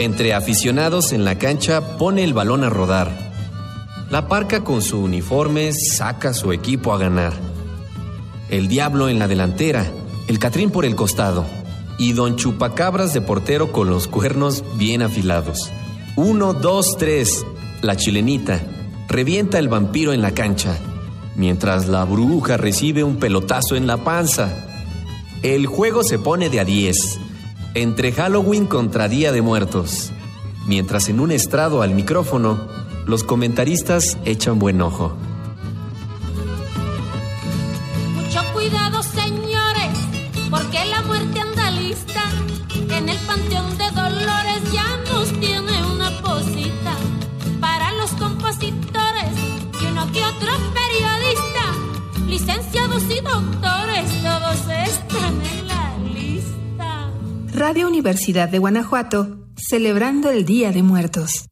Entre aficionados en la cancha pone el balón a rodar. La parca con su uniforme saca su equipo a ganar. El diablo en la delantera, el Catrín por el costado y Don Chupacabras de portero con los cuernos bien afilados. Uno, dos, tres. La chilenita. Revienta el vampiro en la cancha, mientras la bruja recibe un pelotazo en la panza. El juego se pone de a diez, entre Halloween contra Día de Muertos, mientras en un estrado al micrófono, los comentaristas echan buen ojo. Mucho cuidado, señores, porque la muerte anda lista. En el panteón Radio Universidad de Guanajuato, celebrando el Día de Muertos.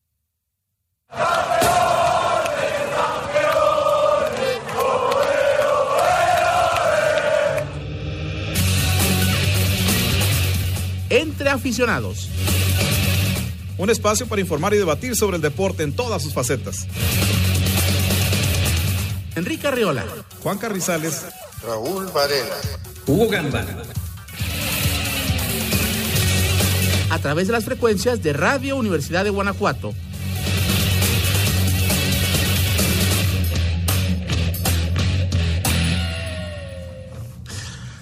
Entre aficionados. Un espacio para informar y debatir sobre el deporte en todas sus facetas. Enrique Arriola. Juan Carrizales. Raúl Varela. Hugo Gamba. A través de las frecuencias de Radio Universidad de Guanajuato.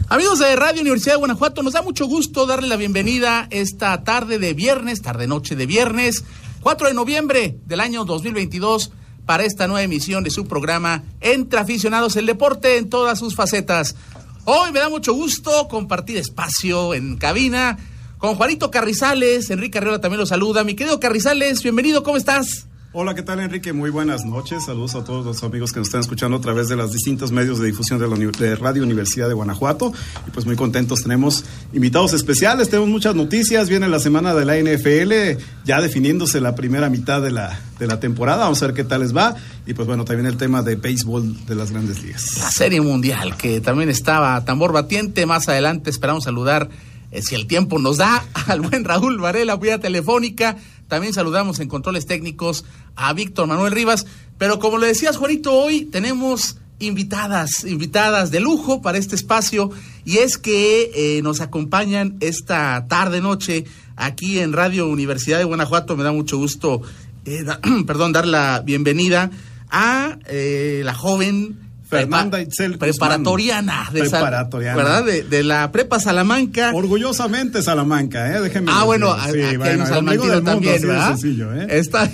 Amigos de Radio Universidad de Guanajuato, nos da mucho gusto darle la bienvenida esta tarde de viernes, tarde-noche de viernes, 4 de noviembre del año 2022, para esta nueva emisión de su programa Entre Aficionados el Deporte en todas sus facetas. Hoy me da mucho gusto compartir espacio en cabina con Juanito Carrizales. Enrique Arriola también lo saluda. Mi querido Carrizales, bienvenido, ¿cómo estás? Hola, ¿qué tal Enrique? Muy buenas noches. Saludos a todos los amigos que nos están escuchando a través de los distintos medios de difusión de, la, de, Radio Universidad de Guanajuato. Y pues muy contentos, tenemos invitados especiales, tenemos muchas noticias. Viene la semana de la NFL, ya definiéndose la primera mitad de la, de la temporada. Vamos a ver qué tal les va. Y pues bueno, también el tema de béisbol de las grandes ligas. La Serie Mundial, que también estaba tambor batiente. Más adelante esperamos saludar, si el tiempo nos da, al buen Raúl Varela, vía telefónica. También saludamos en controles técnicos a Víctor Manuel Rivas. Pero como le decías, Juanito, hoy tenemos invitadas, invitadas de lujo para este espacio. Y es que eh, nos acompañan esta tarde, noche, aquí en Radio Universidad de Guanajuato. Me da mucho gusto, eh, perdón, dar la bienvenida a eh, la joven Fernanda Itzel preparatoriana de preparatoriana. ¿verdad? De, de, la prepa Salamanca. Orgullosamente Salamanca, ¿eh? Déjenme Ah, bueno, sí, aquí bueno, hay un salmantino también, ¿verdad? Sencillo, ¿eh? Está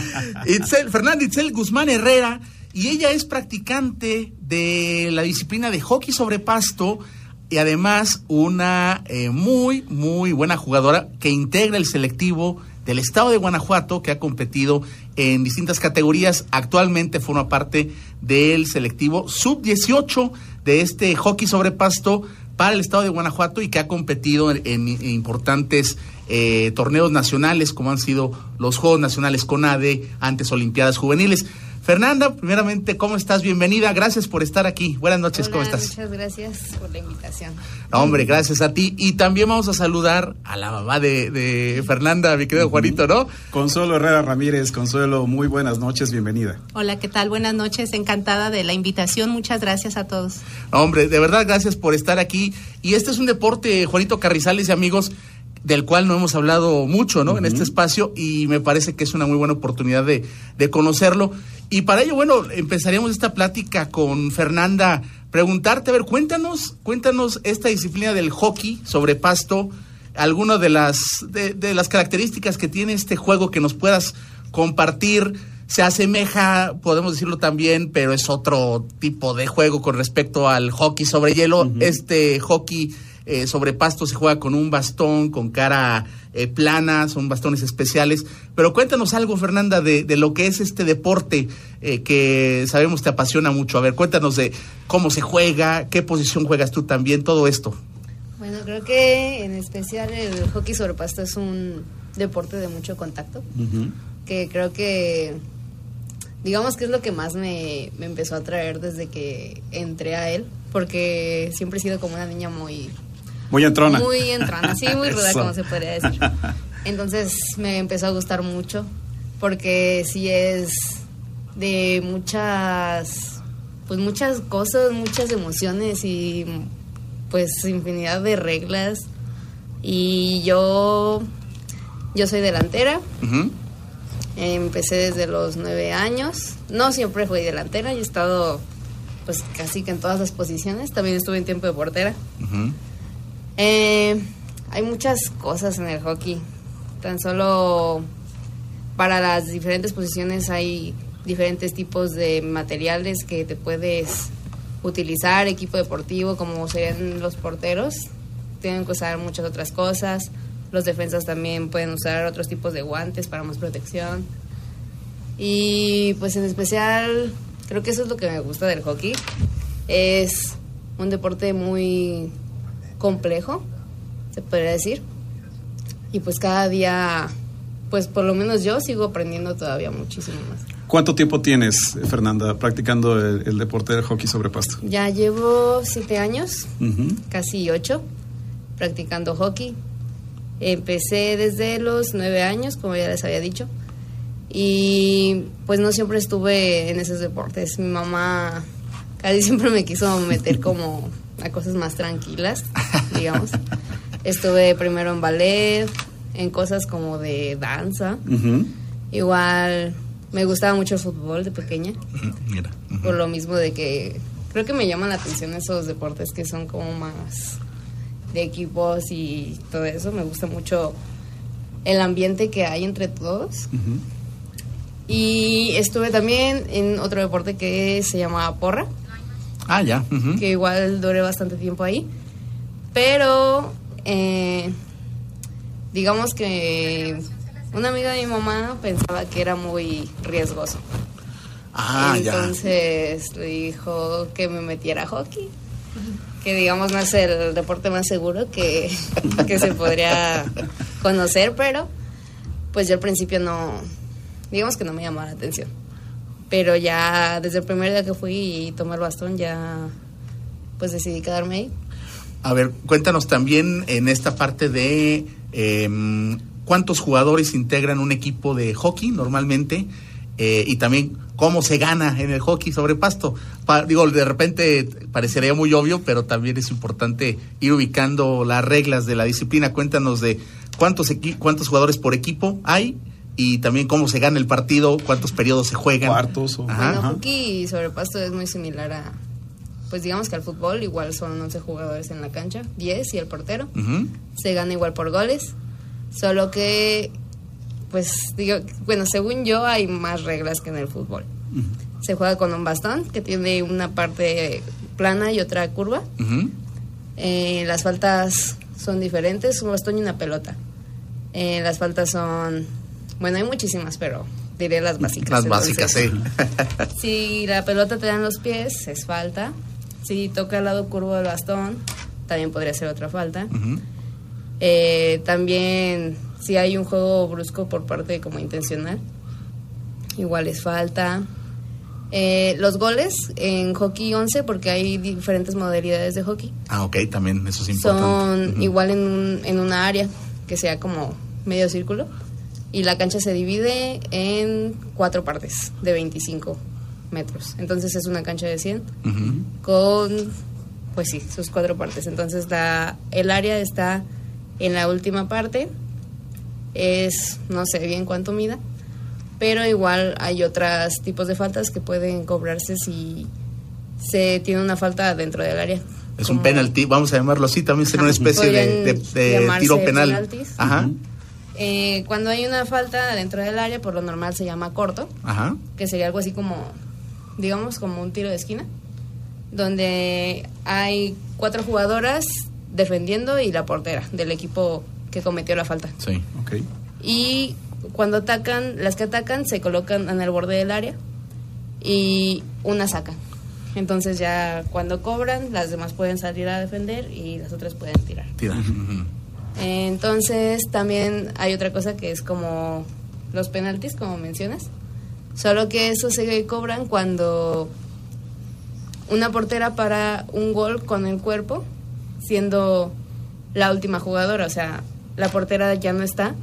Itzel, Fernanda Itzel Guzmán Herrera, y ella es practicante de la disciplina de hockey sobre pasto y además una eh, muy, muy buena jugadora que integra el selectivo del estado de Guanajuato que ha competido en distintas categorías. Actualmente forma parte del selectivo sub-18 de este hockey sobre pasto para el estado de Guanajuato y que ha competido en, importantes eh, torneos nacionales como han sido los Juegos Nacionales CONADE, antes Olimpiadas Juveniles. Fernanda, primeramente, ¿cómo estás? Bienvenida, gracias por estar aquí. Buenas noches, Hola, ¿cómo estás? Muchas gracias por la invitación. No, hombre, gracias a ti. Y también vamos a saludar a la mamá de, de Fernanda, mi querido Juanito, ¿no? Consuelo Herrera Ramírez, Consuelo, muy buenas noches, bienvenida. Hola, ¿qué tal? Buenas noches, encantada de la invitación, muchas gracias a todos. No, hombre, de verdad, gracias por estar aquí. Y este es un deporte, Juanito Carrizales y amigos, del cual no hemos hablado mucho, ¿no? Uh -huh. En este espacio y me parece que es una muy buena oportunidad de, de conocerlo. Y para ello, bueno, empezaríamos esta plática con Fernanda. Preguntarte, a ver, cuéntanos, cuéntanos esta disciplina del hockey sobre pasto, algunas de las, de, de las características que tiene este juego que nos puedas compartir. Se asemeja, podemos decirlo también, pero es otro tipo de juego con respecto al hockey sobre hielo. Uh -huh. Este hockey eh, sobre pasto se juega con un bastón, con cara eh, plana, son bastones especiales. Pero cuéntanos algo, Fernanda, de, de lo que es este deporte eh, que sabemos te apasiona mucho. A ver, cuéntanos de cómo se juega, qué posición juegas tú también, todo esto. Bueno, creo que en especial el hockey sobre pasto es un deporte de mucho contacto, uh -huh. que creo que digamos que es lo que más me, me empezó a atraer desde que entré a él, porque siempre he sido como una niña muy muy entrona. Muy entrona, sí, muy ruda, como se podría decir. Entonces me empezó a gustar mucho porque sí es de muchas pues muchas cosas, muchas emociones y pues infinidad de reglas y yo yo soy delantera. Empecé desde los nueve años. No siempre fui delantera, yo he estado pues casi que en todas las posiciones. También estuve en tiempo de portera. Ujú. Eh, hay muchas cosas en el hockey. Tan solo para las diferentes posiciones hay diferentes tipos de materiales que te puedes utilizar, equipo deportivo, como serían los porteros. Tienen que usar muchas otras cosas. Los defensas también pueden usar otros tipos de guantes para más protección. Y pues en especial, creo que eso es lo que me gusta del hockey. Es un deporte muy complejo, se podría decir. Y pues cada día, pues por lo menos yo sigo aprendiendo todavía muchísimo más. ¿Cuánto tiempo tienes, Fernanda, practicando el, el deporte del hockey sobre pasto? Ya llevo siete años, casi ocho, practicando hockey. Empecé desde los nueve años, como ya les había dicho. Y pues no siempre estuve en esos deportes. Mi mamá casi siempre me quiso meter como a cosas más tranquilas, digamos. Estuve primero en ballet, en cosas como de danza. Igual me gustaba mucho el fútbol de pequeña. Mira. por lo mismo de que creo que me llaman la atención esos deportes que son como más de equipos y todo eso. Me gusta mucho el ambiente que hay entre todos. Y estuve también en otro deporte que se llama porra, Ah, ya. que igual duré bastante tiempo ahí. Pero eh, digamos que una amiga de mi mamá pensaba que era muy riesgoso. Ah, ya. Entonces le dijo que me metiera a hockey. Que digamos no es el deporte más seguro que, que se podría conocer, pero pues yo al principio no, digamos que no me llamaba la atención. Pero ya desde el primer día que fui y tomé el bastón ya pues decidí quedarme ahí. A ver, cuéntanos también en esta parte de eh, cuántos jugadores integran un equipo de hockey normalmente eh, y también cómo se gana en el hockey sobre pasto. Pa- digo, de repente parecería muy obvio, pero también es importante ir ubicando las reglas de la disciplina. Cuéntanos de cuántos, equi- cuántos jugadores por equipo hay y también cómo se gana el partido, cuántos periodos se juegan. Cuartos o- Ajá. Bueno, Ajá. hockey sobre pasto es muy similar a, pues digamos que al fútbol, igual son 11 jugadores en la cancha, 10 y el portero. Se gana igual por goles, solo que, pues digo, bueno, según yo hay más reglas que en el fútbol. Se juega con un bastón que tiene una parte plana y otra curva. Eh, las faltas son diferentes, un bastón y una pelota. Eh, las faltas son, bueno, hay muchísimas, pero diré las básicas. Las Entonces, básicas, sí. Si la pelota te da en los pies, es falta. Si toca el lado curvo del bastón, también podría ser otra falta. Eh, también si hay un juego brusco por parte como intencional, igual es falta. Eh, los goles en hockey 11, porque hay diferentes modalidades de hockey, Ah, ok, también eso es importante. son igual en, un, en una área que sea como medio círculo y la cancha se divide en cuatro partes de 25 metros. Entonces es una cancha de 100 Ujú. con, pues sí, sus cuatro partes. Entonces la, el área está en la última parte, es, no sé bien cuánto mida, pero igual hay otros tipos de faltas que pueden cobrarse si se tiene una falta dentro del área. Es un penalti, vamos a llamarlo así, también sería una especie de, de- de tiro penal. penaltis. Ajá, Eh, cuando hay una falta dentro del área, por lo normal se llama corto, ajá. que sería algo así como, digamos, como un tiro de esquina, donde hay cuatro jugadoras defendiendo y la portera del equipo que cometió la falta. Sí. Ok. Y cuando atacan, las que atacan se colocan en el borde del área y una sacan. Entonces ya cuando cobran, las demás pueden salir a defender y las otras pueden tirar. Tira. Ujú. Entonces también hay otra cosa que es como los penaltis, como mencionas. Solo que eso se cobran cuando una portera para un gol con el cuerpo, siendo la última jugadora. O sea, la portera ya no está,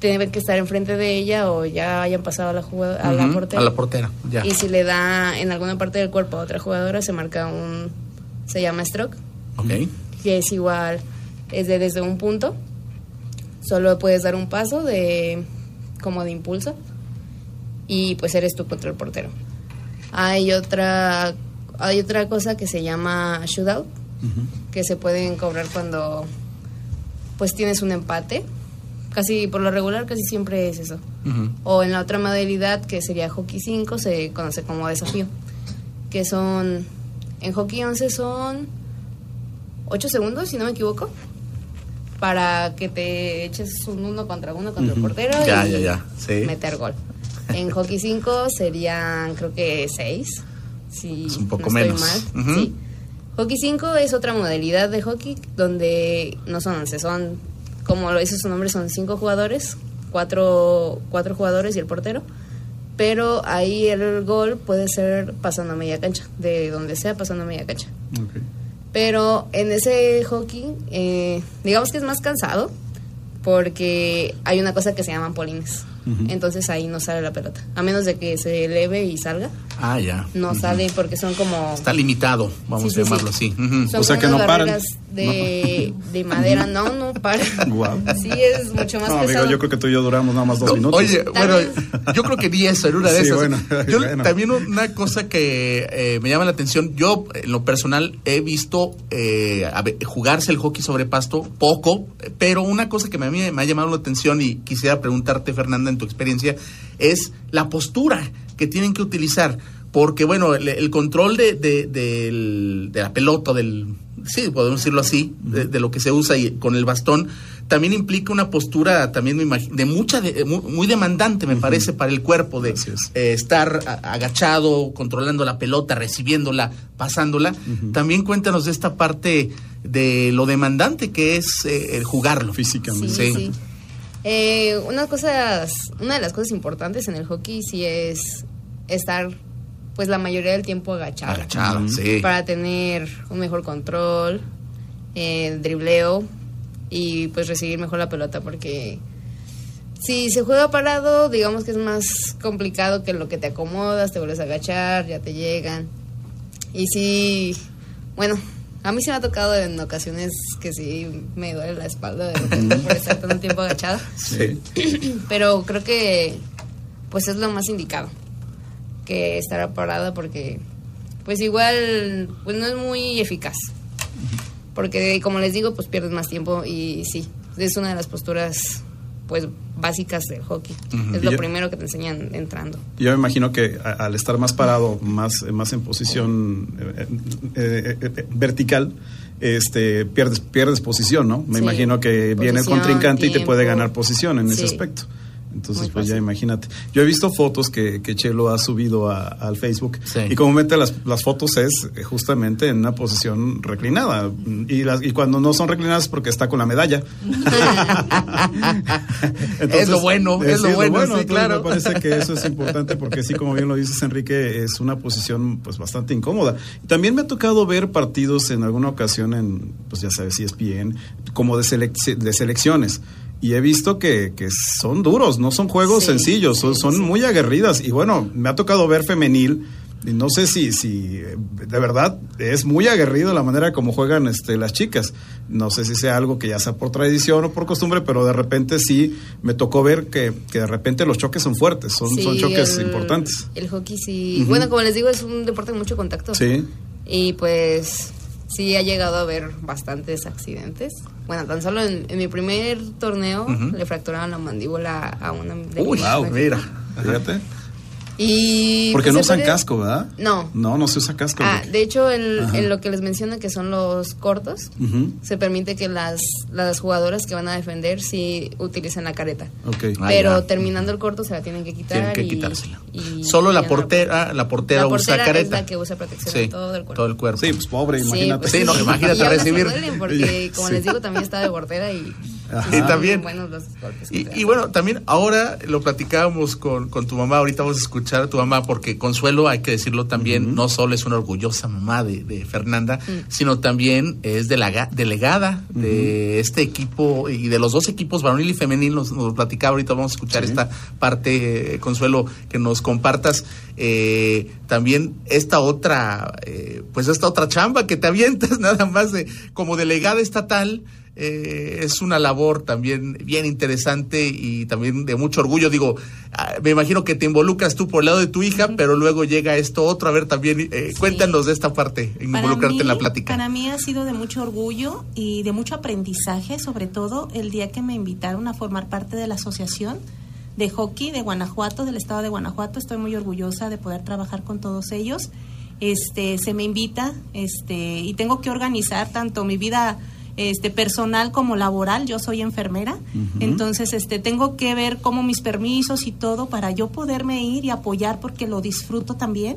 tiene que estar enfrente de ella o ya hayan pasado a la, jugada- a la portera. A la portera, ya. Y si le da en alguna parte del cuerpo a otra jugadora, se marca un. Se llama stroke, Ok. que es igual, es de desde un punto. Solo puedes dar un paso de. como de impulso. Y pues eres tú contra el portero. Hay otra. Hay otra cosa que se llama shootout, que se pueden cobrar cuando pues tienes un empate. Casi por lo regular casi siempre es eso. O en la otra modalidad que sería hockey 5 se conoce como desafío, que son en hockey 11 son 8 segundos si no me equivoco para que te eches un uno contra uno contra el portero Ya, y ya, ya, sí. meter gol. En hockey 5 serían creo que 6 si Es un poco no estoy menos. Sí. Hockey 5 es otra modalidad de hockey donde no son 11, son, como lo dice su nombre, son 5 jugadores, 4 cuatro jugadores y el portero. Pero ahí el gol puede ser pasando a media cancha, de donde sea pasando a media cancha. Ok. Pero en ese hockey, eh, digamos que es más cansado porque hay una cosa que se llaman polines. Entonces ahí no sale la pelota. A menos de que se eleve y salga, Ah, ya. no sale porque son como... Está limitado, vamos Sí, a llamarlo sí. así. Son O sea como que no paran. De, de madera. No, no para. Guau. Sí, es mucho más No, amigo, yo creo que tú y yo duramos nada más dos minutos. Oye, bueno, yo creo que ni eso, en una de Sí, esas. bueno, yo bueno. también una cosa que eh, me llama la atención, yo en lo personal he visto eh, a ver, jugarse el hockey sobre pasto poco, pero una cosa que me, a mí me ha llamado la atención y quisiera preguntarte, Fernanda, en tu experiencia, es la postura que tienen que utilizar. Porque, bueno, el, el control de, de, del- de la pelota, del, sí, podemos decirlo así, de, de lo que se usa y con el bastón, también implica una postura también me imag- de mucha, de- muy, muy demandante, me parece, para el cuerpo, de es. eh, estar agachado, controlando la pelota, recibiéndola, pasándola. También cuéntanos de esta parte de lo demandante que es eh, el jugarlo. Físicamente. Sí, Sí. sí. Eh, unas cosas, una de las cosas importantes en el hockey sí es estar, pues la mayoría del tiempo agachado. Agachado, sí. Para tener un mejor control, eh, dribleo y pues recibir mejor la pelota porque si se juega parado, digamos que es más complicado que lo que te acomodas, te vuelves a agachar, ya te llegan. Y sí, bueno, a mí se me ha tocado en ocasiones que sí me duele la espalda de repente por estar tanto tiempo agachada. Sí. Pero creo que pues es lo más indicado que estar parada porque pues igual pues no es muy eficaz. Porque como les digo, pues pierdes más tiempo y sí, es una de las posturas pues básicas del hockey. Es lo primero que te enseñan entrando. Yo me imagino que a- al estar más parado, más, más en posición eh, eh, eh, eh, vertical, este pierdes pierdes posición, ¿no? Me Sí. imagino que viene el contrincante y te puede ganar posición en ese aspecto. Entonces, Muy pues ya imagínate. Yo he visto fotos que, que Chelo ha subido a- al Facebook Sí. y comúnmente las, las fotos es eh, justamente en una posición reclinada. Y, las, y cuando no son reclinadas es porque está con la medalla. Es lo bueno, eh, es lo bueno, sí, claro. Me parece que eso es importante porque sí, como bien lo dices, Enrique, es una posición pues bastante incómoda. También me ha tocado ver partidos en alguna ocasión en, pues ya sabes, ESPN, como de, selec- de selecciones. Y he visto que, que son duros, no son juegos Sí, sencillos, son, son sí. muy aguerridas. Y bueno, me ha tocado ver femenil. Y no sé si, si de verdad es muy aguerrido la manera como juegan este, las chicas. No sé si sea algo que ya sea por tradición o por costumbre, pero de repente sí me tocó ver que, que de repente los choques son fuertes, son, Sí, son choques el- importantes. El hockey sí. Bueno, como les digo, es un deporte de mucho contacto. Sí. Y pues sí ha llegado a haber bastantes accidentes. Bueno, tan solo en, en mi primer torneo le fracturaron la mandíbula a una de Uy, wow, mira. Fíjate. Y Porque pues, no usan puede- casco, ¿verdad? No. No, no se usa casco. Ah, de hecho, Ajá. en lo que les menciono que son los cortos, Ujú. se permite que las, las jugadoras que van a defender sí utilicen la careta. Ok. Ah, Pero ya. terminando el corto se la tienen que quitar. Tienen que y- quitársela. y- Solo y la portera, la portera La usa portera careta. es la que usa protección Sí, de todo el cuerpo. Todo el cuerpo. Sí, pues pobre, Sí, imagínate. pues Sí, no, imagínate recibir- porque como Sí. les digo, también estaba de portera y Y también. Buenos los golpes que Y, bueno, también ahora lo platicábamos con, con tu mamá, ahorita vamos a escuchar a tu mamá, porque Consuelo, hay que decirlo también, no solo es una orgullosa mamá de, de Fernanda, sino también es delega- delegada de este equipo y de los dos equipos, varonil y femenil, nos, nos platicaba, ahorita vamos a escuchar Sí. esta parte, eh, Consuelo, que nos compartas eh, también esta otra, eh, pues esta otra chamba que te avientas nada más de como delegada estatal. Eh, es una labor también bien interesante y también de mucho orgullo. Digo, ah, me imagino que te involucras tú por el lado de tu hija, pero luego llega esto otro. A ver, también eh, cuéntanos de esta parte, involucrarte en la plática. Para mí ha sido de mucho orgullo y de mucho aprendizaje, sobre todo el día que me invitaron a formar parte de la asociación de hockey de Guanajuato, del estado de Guanajuato. Estoy muy orgullosa de poder trabajar con todos ellos. Este, se me invita, este, y tengo que organizar tanto mi vida este personal como laboral, yo soy enfermera, entonces este tengo que ver cómo mis permisos y todo para yo poderme ir y apoyar porque lo disfruto también.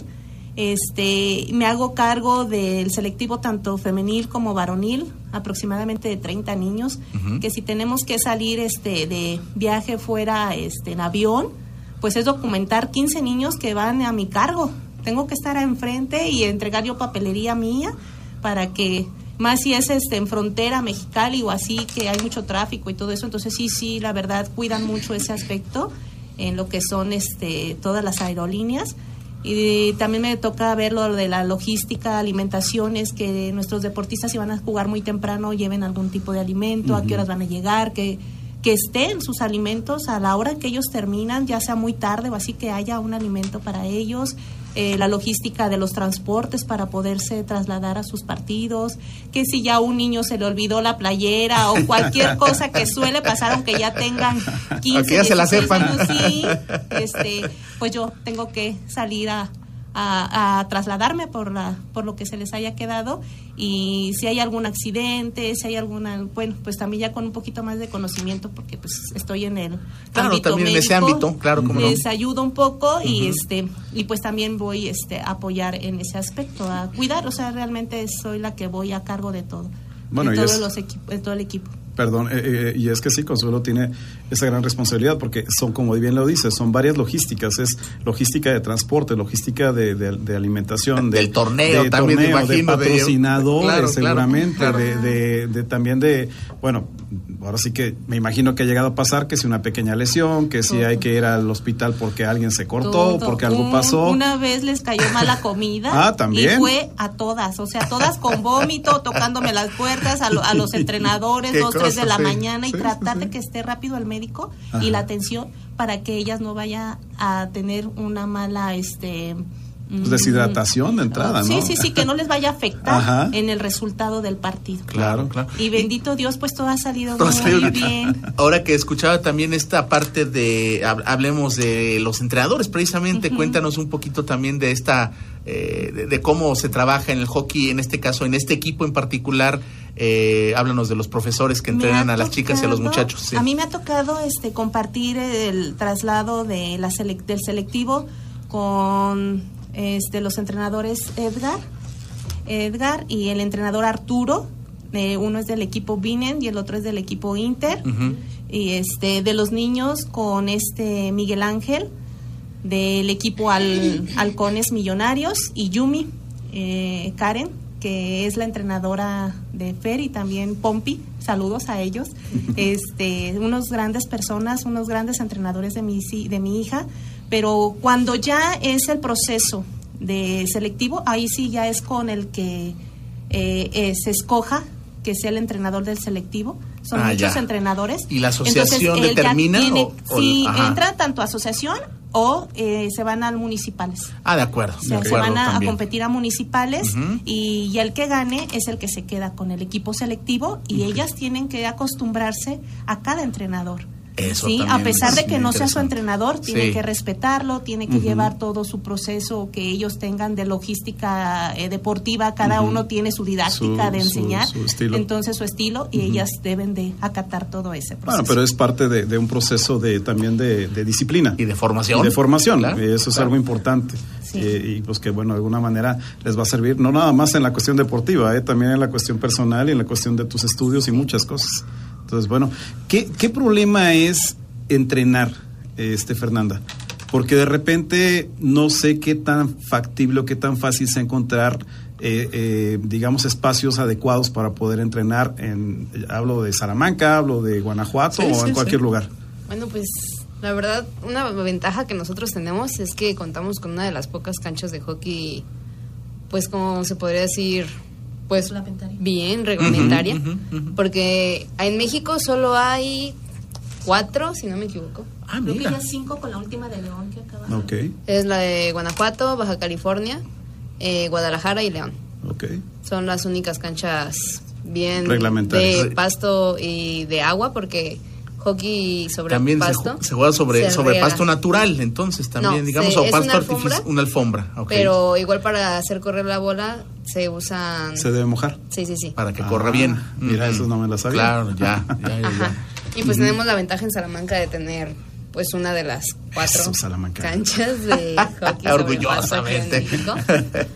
Este, me hago cargo del selectivo tanto femenil como varonil, aproximadamente de 30 niños, que si tenemos que salir este de viaje fuera este en avión, pues es documentar 15 niños que van a mi cargo. Tengo que estar enfrente y entregar yo papelería mía para que más si es este en frontera Mexicali o así que hay mucho tráfico y todo eso, entonces sí sí, la verdad cuidan mucho ese aspecto en lo que son este todas las aerolíneas. Y también me toca ver lo de la logística, alimentaciones, que nuestros deportistas si van a jugar muy temprano lleven algún tipo de alimento, a qué horas van a llegar, que, que estén sus alimentos a la hora que ellos terminan, ya sea muy tarde o así que haya un alimento para ellos, eh, la logística de los transportes para poderse trasladar a sus partidos, que si ya a un niño se le olvidó la playera o cualquier cosa que suele pasar aunque ya tengan 15, Aunque ya se la 16 sepan. años, sí, este, pues yo tengo que salir a, a- a trasladarme por la por lo que se les haya quedado y si hay algún accidente, si hay alguna, bueno, pues también ya con un poquito más de conocimiento porque pues estoy en el Claro, ámbito también en ese médico, ámbito, claro, cómo no. les ayudo un poco y este y pues también voy este a apoyar en ese aspecto, a cuidar, o sea, realmente soy la que voy a cargo de todo. Bueno, de todos es- los equipos, de todo el equipo. Perdón, eh, eh, y es que sí, Consuelo tiene esa gran responsabilidad porque son, como bien lo dice, son varias logísticas. Es logística de transporte, logística de, de- de alimentación, de- Del torneo de también, me torneo, imagino, de patrocinadores, Claro, claro, seguramente, claro. De, de- de también de, bueno, ahora sí que me imagino que ha llegado a pasar que si una pequeña lesión, que si hay que ir al hospital porque alguien se cortó, Todo. porque algo Un- pasó. Una vez les cayó mala comida. Ah, ¿también? Y fue a todas, o sea, todas con vómito, tocándome las puertas, a, lo- a los entrenadores, dos, tres de cosa, la sí. mañana y Sí, tratar sí. de que esté rápido el médico Ajá. y la atención para que ellas no vaya a tener una mala, este... Pues deshidratación de entrada, Sí, ¿no? sí, sí, que no les vaya a afectar Ajá. en el resultado del partido. Claro. claro. Y bendito Dios, pues todo ha salido Todo muy salido bien. Ahora que escuchaba también esta parte de, hab- hablemos de los entrenadores, precisamente, cuéntanos un poquito también de esta, eh, de, de cómo se trabaja en el hockey, en este caso, en este equipo en particular. Eh, háblanos de los profesores que entrenan a las chicas y a los muchachos. sí. A mí me ha tocado este compartir el traslado de la selec- del selectivo con este los entrenadores Edgar, Edgar y el entrenador Arturo. Eh, uno es del equipo Binen y el otro es del equipo Inter. Y este de los niños con este Miguel Ángel del equipo Al- Halcones Millonarios y Yumi eh, Karen, que es la entrenadora de Fer y también Pompi. Saludos a ellos. Este, unos grandes personas, unos grandes entrenadores de mi, de mi hija. Pero cuando ya es el proceso de selectivo, ahí sí ya es con el que eh, eh, se escoja que sea el entrenador del selectivo. Son Ah, muchos ya. entrenadores. ¿Y la asociación ya determina tiene- o- sí, entra tanto asociación o eh, se van a municipales. Ah, de acuerdo. O de sea, se van a, competir a municipales y, y el que gane es el que se queda con el equipo selectivo y ellas tienen que acostumbrarse a cada entrenador. Eso sí, a pesar es de que no sea su entrenador, tiene Sí. que respetarlo, tiene que llevar todo su proceso que ellos tengan de logística eh, deportiva, cada uno tiene su didáctica Su- de su- enseñar, su estilo. entonces su estilo y ellas deben de acatar todo ese proceso. Bueno, pero es parte de, de un proceso de también de, de disciplina. Y de formación. Y de formación. Claro, y eso es claro. algo importante. Sí. Eh, y pues que, bueno, de alguna manera les va a servir, no nada más en la cuestión deportiva, eh, también en la cuestión personal y en la cuestión de tus estudios y muchas cosas. Entonces, bueno, ¿qué, qué problema es entrenar, este Fernanda? Porque de repente no sé qué tan factible o qué tan fácil es encontrar, eh, eh, digamos, espacios adecuados para poder entrenar. En, hablo de Salamanca, hablo de Guanajuato Sí, o sí, en cualquier sí. lugar. Bueno, pues la verdad, una ventaja que nosotros tenemos es que contamos con una de las pocas canchas de hockey, pues como se podría decir, pues Reglamentaria. bien reglamentaria, porque en México solo hay cuatro, si no me equivoco. Ah, Creo que ya cinco con la última de León que acaba. Ok, Es la de Guanajuato, Baja California, eh, Guadalajara y León. ok. Son las únicas canchas bien Reglamentarias. de pasto y de agua, porque hockey sobre También se, pasto ju- se juega sobre, se sobre pasto natural, entonces también, No, digamos, se- o es pasto una artificial, alfombra, una alfombra, Pero igual para hacer correr la bola se usan... ¿Se debe mojar? Sí, sí, sí. para que Ah, corra bien. mira, Ujú. eso no me lo sabía. Claro, ya, ya, ya, Ajá. ya. Y pues tenemos la ventaja en Salamanca de tener pues una de las cuatro Salamanca. canchas de hockey Orgullosamente. en.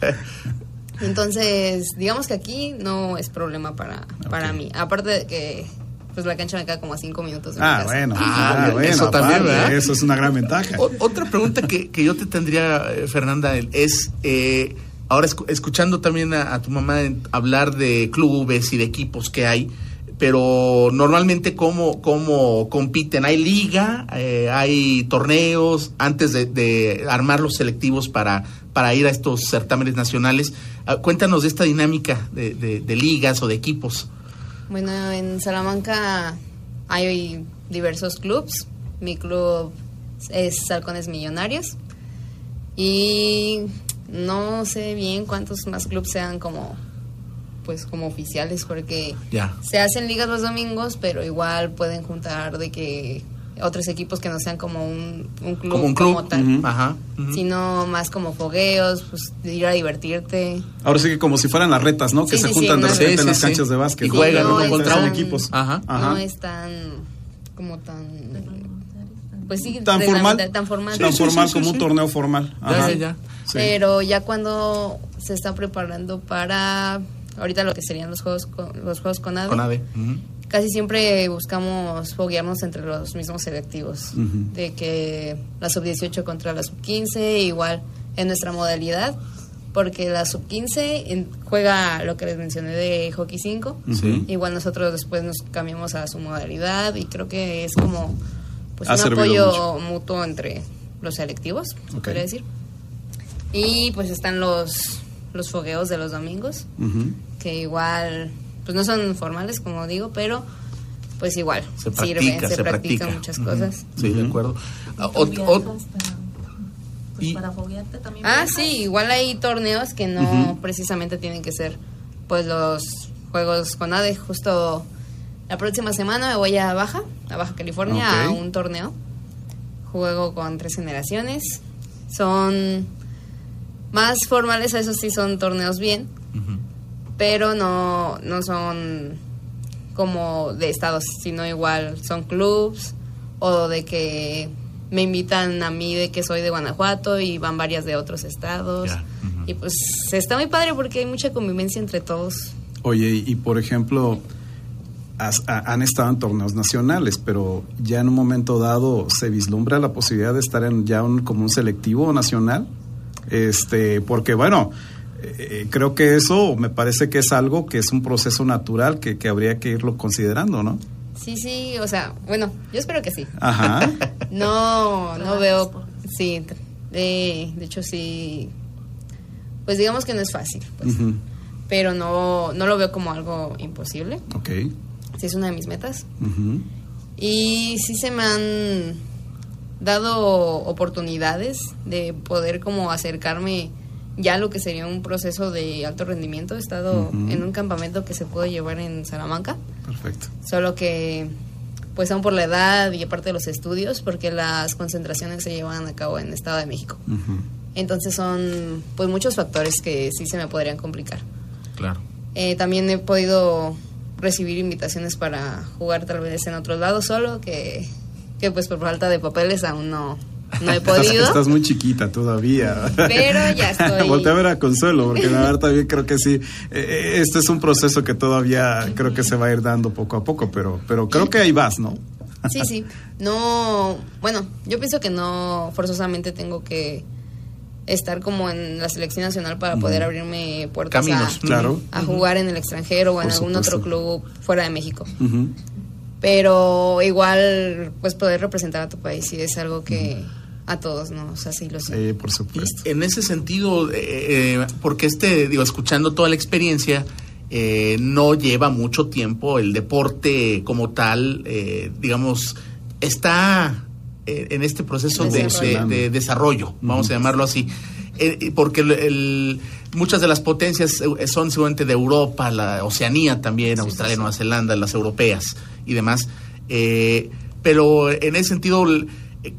Entonces, digamos que aquí no es problema para, para mí. Aparte de que pues la cancha me queda como a cinco minutos de mi Ah, casa. bueno, Ah, ah, bueno, eso también, ¿verdad? Eso es una gran ventaja. O- otra pregunta que, que yo te tendría, eh, Fernanda, es, eh, ahora escu- escuchando también a, a tu mamá hablar de clubes y de equipos que hay, pero normalmente cómo, cómo compiten, hay liga, Eh, hay torneos, antes de, de armar los selectivos para, para ir a estos certámenes nacionales. Ah, cuéntanos de esta dinámica de, de- de ligas o de equipos. Bueno, en Salamanca hay diversos clubs. Mi club es Halcones Millonarios. Y no sé bien cuántos más clubes sean como pues como oficiales porque se hacen ligas los domingos, pero igual pueden juntar de que otros equipos que no sean como un, un club Como un club. tal. Ajá. sino más como fogueos, pues de ir a divertirte. Ahora sí que como si fueran las retas, ¿no? Que Sí, se sí, juntan sí, de repente Sí, en las sí, canchas de básquet. Y juegan ¿no? Contra equipos. Ajá. Ajá. No es tan como tan pues sí, Tan formal. tan formal. Tan Sí, sí, formal sí, como sí, un sí. torneo formal. Ajá. ya, ya. Sí. Pero ya cuando se está preparando para ahorita lo que serían los juegos con, los juegos con ADE, Con ADE. ujú. Casi siempre buscamos foguearnos entre los mismos selectivos, de que la sub 18 contra la sub 15 igual en nuestra modalidad, porque la sub 15 en- juega lo que les mencioné de hockey 5. Sí. Igual nosotros después nos cambiamos a su modalidad y creo que es como pues Ha un apoyo mutuo entre los selectivos, se Ok. podría decir. Y pues están los los fogueos de los domingos, que igual pues no son formales como digo, pero pues igual Se sirven, practica, se, se, practican practica. muchas cosas. Sí, de acuerdo. Ah, pues, y- para foguearte también. Ah, sí, igual hay torneos que no precisamente tienen que ser pues los juegos con ADE. Justo la próxima semana me voy a Baja, a Baja California, a un torneo. Juego con tres generaciones. Son más formales, eso sí son torneos bien. Pero no, no son como de estados, sino igual son clubs o de que me invitan a mí de que soy de Guanajuato y van varias de otros estados. Y pues está muy padre porque hay mucha convivencia entre todos. Oye, y, y por ejemplo, has- han estado en torneos nacionales, pero ya en un momento dado se vislumbra la posibilidad de estar en ya un, como un selectivo nacional, este, porque bueno, eh, creo que eso me parece que es algo que es un proceso natural que, que habría que irlo considerando, ¿no? Sí, sí, o sea, bueno, yo espero que sí. Ajá. No, no veo, sí, de, de hecho sí, pues digamos que no es fácil, pues, pero no, no lo veo como algo imposible. Ok. Sí es una de mis metas. Y sí se me han dado oportunidades de poder como acercarme ya lo que sería un proceso de alto rendimiento. He estado en un campamento que se puede llevar en Salamanca, Perfecto. solo que pues aún por la edad y aparte de los estudios, porque las concentraciones se llevan a cabo en Estado de México. Entonces son pues muchos factores que sí se me podrían complicar. Claro. Eh, también he podido recibir invitaciones para jugar tal vez en otros lados solo que, que pues por falta de papeles aún no, no he podido. Estás, muy chiquita todavía. Pero ya estoy. Voltea a ver a Consuelo, porque la verdad también creo que sí. Eh, este es un proceso que todavía creo que se va a ir dando poco a poco, pero, pero creo que ahí vas, ¿no? Sí, sí. No, bueno, yo pienso que no forzosamente tengo que estar como en la selección nacional para poder abrirme puertas Caminos, a, claro. a jugar en el extranjero o en Por algún supuesto. otro club fuera de México. Pero igual, pues poder representar a tu país sí es algo que a todos, ¿no? O sea, sí lo sé. Sí, por supuesto. En ese sentido, eh, eh, porque este, digo, escuchando toda la experiencia, eh, no lleva mucho tiempo el deporte como tal, eh, digamos, está eh, en este proceso de, Desarrollo. de- de desarrollo, vamos a llamarlo así. Eh, eh, porque el- el- muchas de las potencias eh, son seguramente de Europa, la Oceanía también, Australia, Nueva Zelanda, las europeas y demás. Eh, pero en ese sentido, eh,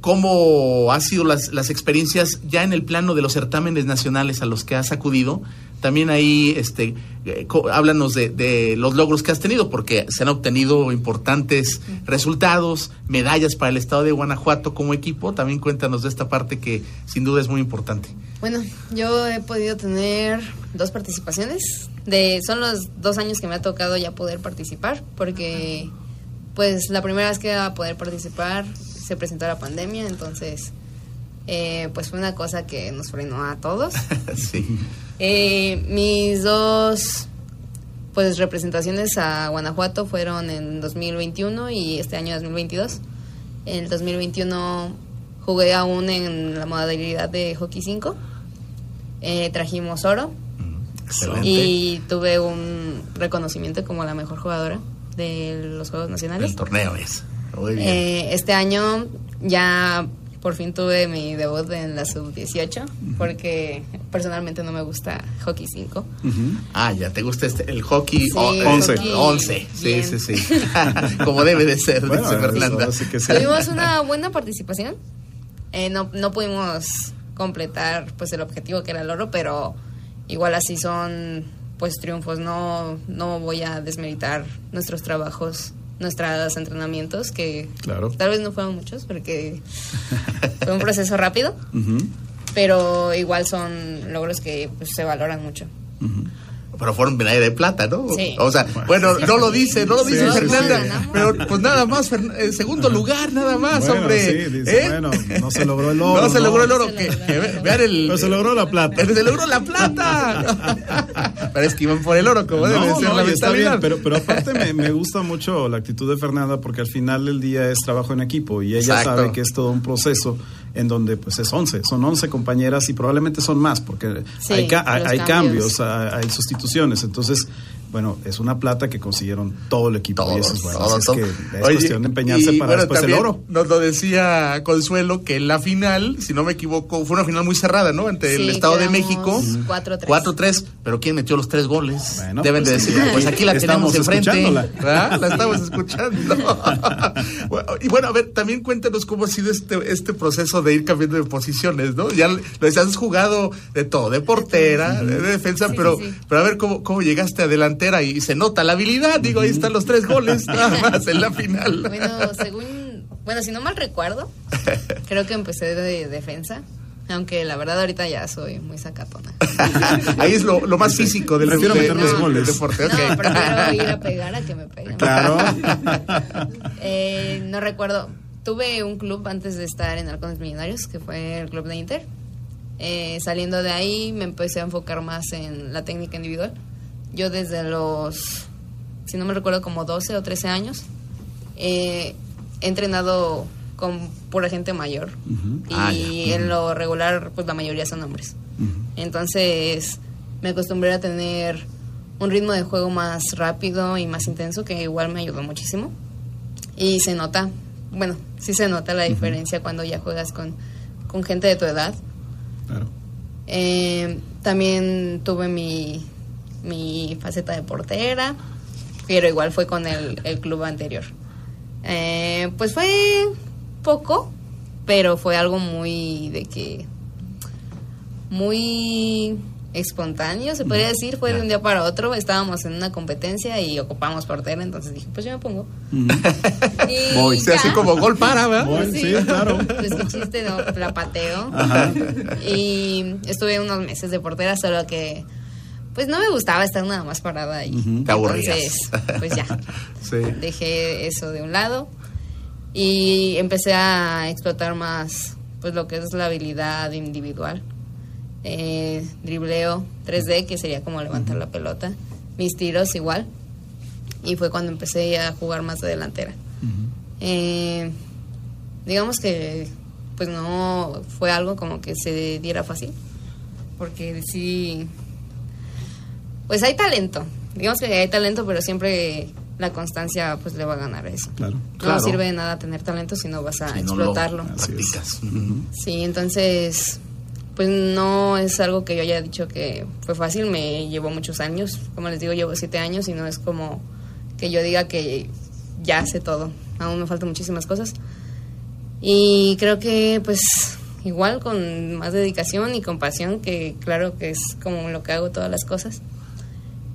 ¿cómo han sido las, las experiencias ya en el plano de los certámenes nacionales a los que has acudido? También ahí, este, eh, háblanos de, de los logros que has tenido, porque se han obtenido importantes resultados, medallas para el estado de Guanajuato como equipo. También cuéntanos de esta parte que sin duda es muy importante. Bueno, yo he podido tener dos participaciones. De, son los dos años que me ha tocado ya poder participar, porque pues la primera vez que iba a poder participar se presentó la pandemia, entonces eh, pues fue una cosa que nos frenó a todos. sí. Eh, mis dos pues representaciones a Guanajuato fueron en 2021 y este año 2022. En el 2021 jugué aún en la modalidad de hockey 5. Eh, trajimos oro Excelente. y tuve un reconocimiento como la mejor jugadora de los Juegos Nacionales. El torneo es. Muy bien. Eh, este año ya por fin tuve mi debut en la sub-18 porque personalmente no me gusta hockey 5. Ah, ya te gusta este, el hockey Sí, o- eh, Once. hockey 11. Sí, sí, sí. Como debe de ser, Bueno, dice Fernanda. sí que sí. Tuvimos una buena participación. Eh, no, no pudimos completar pues el objetivo que era el oro, pero igual así son pues triunfos. No, no voy a desmeritar nuestros trabajos, nuestros entrenamientos, que Claro. tal vez no fueron muchos porque fue un proceso rápido, Ujú, pero igual son logros que pues, se valoran mucho. ujú. Pero fueron medalla de plata, ¿no? Sí. O sea, bueno, no lo dice, no lo dice sí, Fernanda. sí. Pero pues nada más, Fern- eh, segundo lugar, nada más, Bueno, hombre. sí, dice, ¿Eh? bueno, no se logró el oro, No se ¿no? logró el oro. Se que, logró que oro. vean el. Pero se logró la plata. Se logró la plata. Pero es que iban por el oro, como debe No, ser no, la y está mentalidad. bien, pero, pero aparte me, me gusta mucho la actitud de Fernanda porque al final del día es trabajo en equipo y ella Exacto. sabe que es todo un proceso en donde pues es 11, son 11 compañeras y probablemente son más porque Sí, hay, ca- hay cambios. cambios, hay, hay sustituciones, entonces bueno, es una plata que consiguieron todo el equipo y eso es bueno, todos, así todos. es que es Oye, cuestión de empeñarse y, para bueno, después el oro. Nos lo decía Consuelo que en la final, si no me equivoco, fue una final muy cerrada, ¿no? Ante el Estado de México. 4-3. 4-3, pero ¿quién metió los tres goles? Bueno, Deben pues de sí, decir, pues aquí la tenemos enfrente. ¿verdad? La estamos escuchando. Bueno, y bueno, a ver, también cuéntanos cómo ha sido este, este proceso de ir cambiando de posiciones, ¿no? Ya lo decías, has jugado de todo, de portera, de defensa, Sí, pero, pero a ver cómo, cómo llegaste a delantera y se nota la habilidad. Digo, ahí están los tres goles, nada más en la final. Bueno, según, bueno, si no mal recuerdo, creo que empecé de defensa, aunque la verdad ahorita ya soy muy sacatona. Ahí es lo, lo más físico del, Prefiero de- meter los goles. deporte. ok. No, prefiero ir a pegar a que me peguen. Claro. Eh, no recuerdo. Tuve un club antes de estar en Halcones Millonarios, que fue el club de Inter. Eh, saliendo de ahí me empecé a enfocar más en la técnica individual. Yo desde los, si no me recuerdo, como 12 o 13 años, eh, he entrenado con pura gente mayor. Y Ah, en lo regular, pues la mayoría son hombres. Entonces me acostumbré a tener un ritmo de juego más rápido y más intenso, que igual me ayudó muchísimo. Y se nota, bueno, sí se nota la diferencia cuando ya juegas con, con gente de tu edad. Claro. Eh, también tuve mi, mi faceta de portera, pero igual fue con el, el club anterior. Eh, pues fue poco, pero fue algo muy de que muy espontáneo, se podría decir, fue de un día para otro, estábamos en una competencia y ocupamos portero, entonces dije, pues yo me pongo. Y Voy, sí, así ya. como gol para, ¿verdad? Voy, sí, claro. Pues qué chiste, ¿no? La pateo. Ajá. Y estuve unos meses de portera, solo que pues no me gustaba estar nada más parada ahí. Te aburrías. Entonces, pues ya, Sí. dejé eso de un lado y empecé a explotar más pues lo que es la habilidad individual. Eh, dribleo 3D, que sería como levantar la pelota. Mis tiros igual. Y fue cuando empecé a jugar más de delantera. Eh, digamos que pues no fue algo como que se diera fácil. Porque sí, pues hay talento. Digamos que hay talento, pero siempre la constancia pues le va a ganar eso. Claro. Claro. No sirve de nada tener talento si no vas a Si no lo explotarlo. Practicas. Sí, entonces, pues no es algo que yo haya dicho que fue fácil, me llevó muchos años, como les digo, llevo siete años y no es como que yo diga que ya sé todo, aún me faltan muchísimas cosas. Y creo que pues igual con más dedicación y compasión, que claro que es como lo que hago todas las cosas,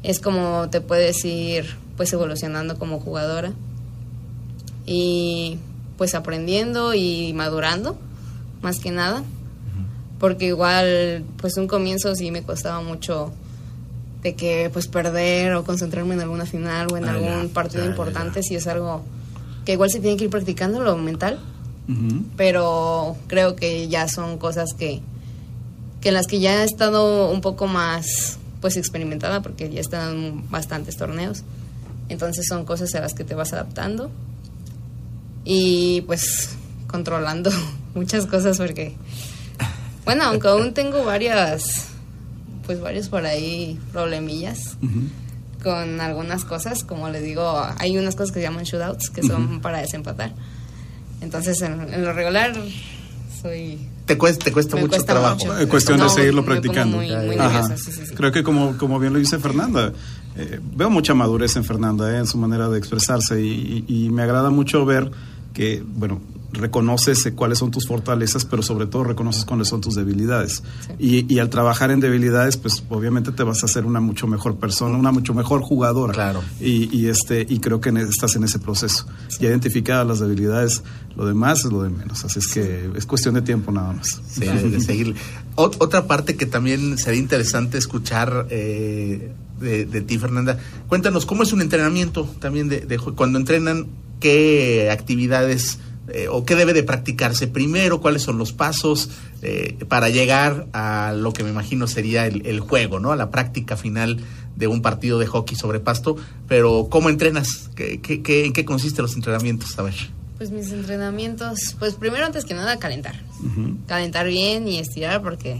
es como te puedes ir pues evolucionando como jugadora y pues aprendiendo y madurando más que nada. Porque igual pues un comienzo sí me costaba mucho de que pues perder o concentrarme en alguna final o en Ah, algún ya, partido ya, importante ya. sí es algo que igual se tiene que ir practicando lo mental. Pero creo que ya son cosas que que en las que ya he estado un poco más pues experimentada porque ya están bastantes torneos. Entonces son cosas a las que te vas adaptando y pues controlando muchas cosas porque bueno aunque aún tengo varias pues varios por ahí problemillas con algunas cosas como les digo hay unas cosas que se llaman shootouts que son para desempatar. Entonces en, en lo regular soy Te cuesta, te cuesta Me mucho cuesta trabajo. mucho. Eh, cuestión de seguirlo practicando. muy- muy Ajá. nerviosa, sí, sí, sí. Creo que como, como bien lo dice Fernanda, eh, veo mucha madurez en Fernanda eh, en su manera de expresarse y, y- y me agrada mucho ver que, bueno, reconoces eh, cuáles son tus fortalezas, pero sobre todo reconoces cuáles son tus debilidades. Y, y al trabajar en debilidades, pues obviamente te vas a hacer una mucho mejor persona, una mucho mejor jugadora. Claro. Y, y, este, y creo que en- estás en ese proceso. Ya identificadas las debilidades, lo demás es lo de menos. Así es que es cuestión de tiempo nada más. Sí, de. Ot- otra parte que también sería interesante escuchar eh, de, de ti, Fernanda. Cuéntanos, ¿cómo es un entrenamiento también de, de cuando entrenan? ¿Qué actividades eh, o qué debe de practicarse primero? ¿Cuáles son los pasos eh, para llegar a lo que me imagino sería el, el juego, ¿no? A la práctica final de un partido de hockey sobre pasto. Pero, ¿cómo entrenas? ¿Qué, qué, qué- en qué consisten los entrenamientos? A ver. Pues mis entrenamientos, pues primero antes que nada calentar. Calentar bien y estirar porque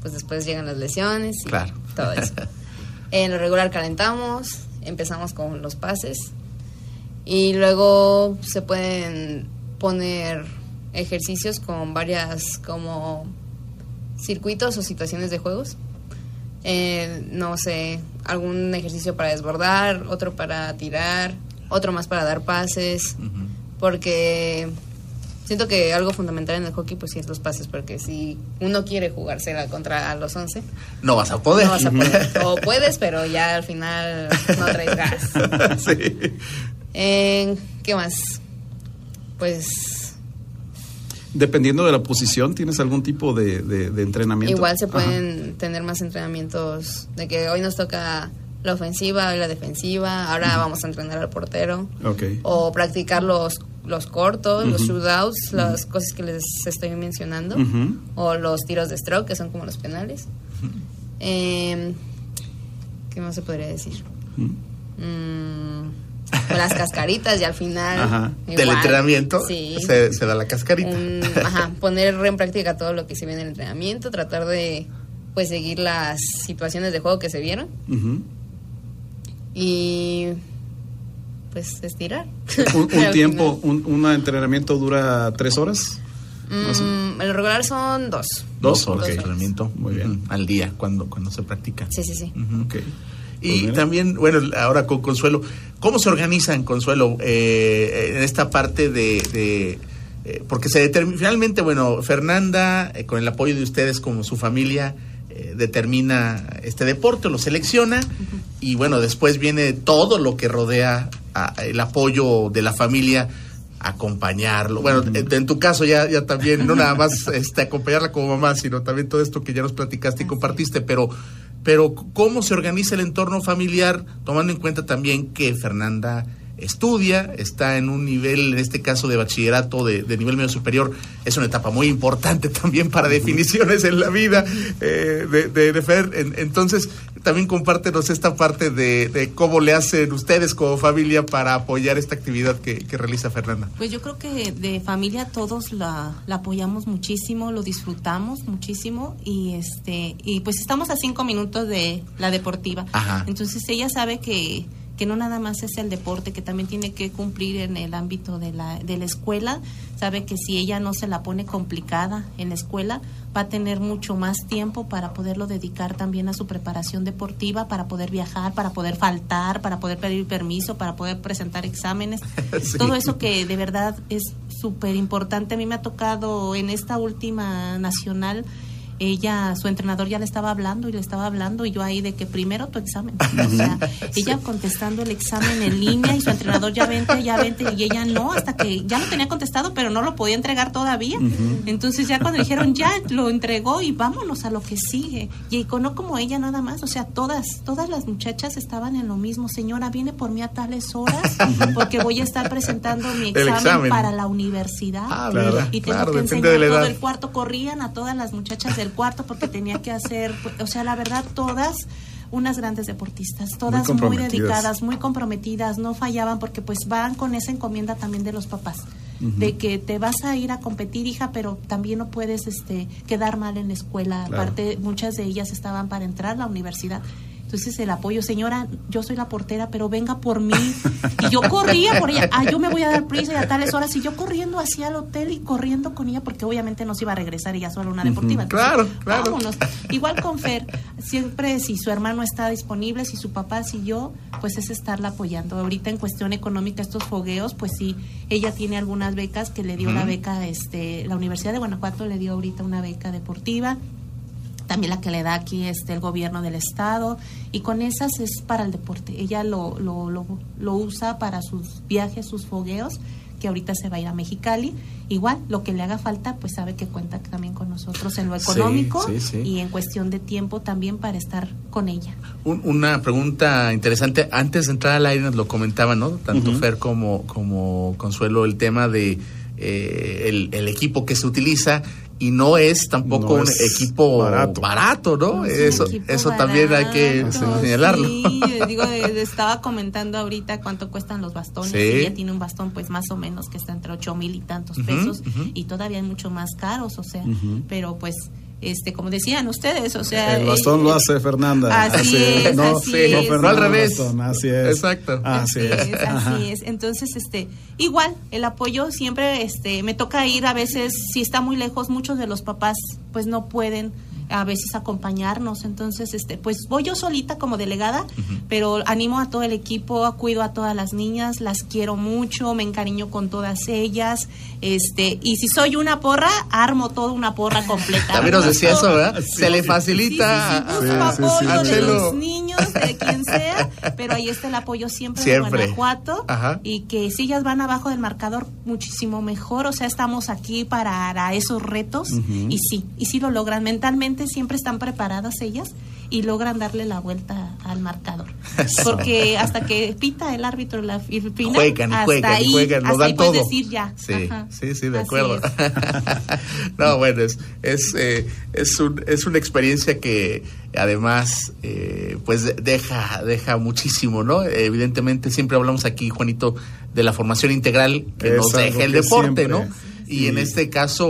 pues después llegan las lesiones y Claro. todo eso. en lo regular calentamos, empezamos con los pases y luego se pueden poner ejercicios con varias como circuitos o situaciones de juegos. Eh, no sé, algún ejercicio para desbordar, otro para tirar, otro más para dar pases porque siento que algo fundamental en el hockey pues sí es los pases porque si uno quiere jugársela contra los 11 No vas a poder. no vas a poder o puedes pero ya al final no traes gas sí. Eh, ¿qué más? Pues Dependiendo de la posición, ¿tienes algún tipo de, de- de entrenamiento? igual se Ajá. pueden tener más entrenamientos de que hoy nos toca la ofensiva hoy la defensiva ahora vamos a entrenar al portero Ok. o practicar los los cortos, los Ujú. shootouts, las cosas que les estoy mencionando, o los tiros de stroke, que son como los penales. Em, ¿Qué más se podría decir? Mm, o las cascaritas y al final... Ajá. igual, Del entrenamiento Sí. se, se da la cascarita. Un- ajá, poner en práctica todo lo que se ve en el entrenamiento, tratar de pues seguir las situaciones de juego que se vieron y pues estirar. Un, tiempo, un, un entrenamiento dura tres horas. Mm, el regular son dos. Dos horas de entrenamiento Muy bien. al día cuando, cuando se practica. Sí, sí, sí. Y Pues también, bueno, ahora con Consuelo, ¿cómo se organizan, Consuelo, eh, en esta parte de... de, eh, porque se determina, finalmente, bueno, Fernanda, eh, con el apoyo de ustedes como su familia, eh, determina este deporte, lo selecciona y bueno, después viene todo lo que rodea a- el apoyo de la familia acompañarlo. Bueno, en, en tu caso ya, ya también, no nada más este, acompañarla como mamá, sino también todo esto que ya nos platicaste y compartiste, pero, pero cómo se organiza el entorno familiar, tomando en cuenta también que Fernanda estudia, está en un nivel, en este caso de bachillerato de, de nivel medio superior, es una etapa muy importante también para definiciones en la vida eh, de, de, de Fer. En- entonces, también compártenos esta parte de, de cómo le hacen ustedes como familia para apoyar esta actividad que, que realiza Fernanda. Pues yo creo que de familia todos la, la apoyamos muchísimo, lo disfrutamos muchísimo y este y pues estamos a cinco minutos de la deportiva. Ajá. Entonces ella sabe que, que no nada más es el deporte, que también tiene que cumplir en el ámbito de la, de la escuela. Sabe que si ella no se la pone complicada en la escuela, va a tener mucho más tiempo para poderlo dedicar también a su preparación deportiva, para poder viajar, para poder faltar, para poder pedir permiso, para poder presentar exámenes. Sí. Todo eso que de verdad es súper importante. A mí me ha tocado en esta última nacional, ella, su entrenador ya le estaba hablando y le estaba hablando y yo ahí de que primero tu examen. O sea, ella contestando el examen en línea y su entrenador ya vente, ya vente y ella no, hasta que ya lo tenía contestado pero no lo podía entregar todavía. Entonces ya cuando dijeron ya lo entregó y vámonos a lo que sigue. Y con- no como ella nada más, o sea, todas, todas las muchachas estaban en lo mismo. Señora, viene por mí a tales horas porque voy a estar presentando mi examen, examen. para la universidad. Ah, y tengo claro, que enseñar de la todo el cuarto. Corrían a todas las muchachas del cuarto porque tenía que hacer, o sea, la verdad, todas unas grandes deportistas, todas muy, dedicadas, muy comprometidas, no fallaban porque pues van con esa encomienda también de los papás. De que te vas a ir a competir, hija, pero también no puedes este, quedar mal en la escuela. Claro. Aparte, muchas de ellas estaban para entrar a la universidad. Entonces el apoyo, señora, yo soy la portera, pero venga por mí. Y yo corría por ella, ah, yo me voy a dar prisa y a tales horas. Y yo corriendo hacia el hotel y corriendo con ella, porque obviamente no se iba a regresar ella sola a una deportiva. Entonces, Claro, claro. Vámonos. Igual con Fer, siempre si su hermano está disponible, si su papá, si yo, pues es estarla apoyando. Ahorita en cuestión económica, estos fogueos, pues sí, ella tiene algunas becas que le dio la beca, este, la Universidad de Guanajuato le dio ahorita una beca deportiva también la que le da aquí este el gobierno del estado y con esas es para el deporte ella lo, lo, lo, lo usa para sus viajes sus fogueos que ahorita se va a ir a Mexicali igual lo que le haga falta pues sabe que cuenta también con nosotros en lo económico sí, sí. y en cuestión de tiempo también para estar con ella Un- una pregunta interesante. Antes de entrar al aire nos lo comentaba, ¿no? Tanto Fer como, como Consuelo, el tema de eh, el, el equipo que se utiliza y no es tampoco No un es equipo barato. barato, ¿no? Es Eso, eso también hay que señalarlo. Sí, les digo, eh, estaba comentando ahorita cuánto cuestan los bastones. Sí. Ella tiene un bastón, pues más o menos que está entre ocho mil y tantos pesos y todavía hay mucho más caros, o sea, pero pues. Este, como decían ustedes, o sea, El bastón eh, lo hace Fernanda. Así es, no, así no es. Fernanda No al revés. Bastón, así es. Exacto. Así, Así es. es, Ajá. así es. Entonces, este, igual, el apoyo siempre, este, me toca ir a veces, si está muy lejos, muchos de los papás, pues no pueden a veces acompañarnos. Entonces, este, pues voy yo solita como delegada, pero animo a todo el equipo, cuido a todas las niñas, las quiero mucho, me encariño con todas ellas, este, y si soy una porra, armo toda una porra completa. También nos decía eso, ¿verdad? Sí. Se le facilita sí, sí, Sí, busco sí, sí. apoyo de los niños, de quien sea, pero ahí está el apoyo siempre, Siempre. de Guanajuato Ajá. y que si ellas van abajo del marcador muchísimo mejor, o sea, estamos aquí para, para esos retos y sí, y sí lo logran, mentalmente siempre están preparadas ellas y logran darle la vuelta al marcador. Porque hasta que pita el árbitro la final, Juegan hasta juegan ahí, juegan, hasta ahí puedes decir ya. Sí, Ajá. sí, sí, de Así acuerdo. no, bueno, es, es, eh, es, un- es una experiencia que además eh, pues deja, deja muchísimo, ¿no? Evidentemente siempre hablamos aquí, Juanito, de la formación integral que nos deja el deporte, siempre- ¿no? Y en este caso,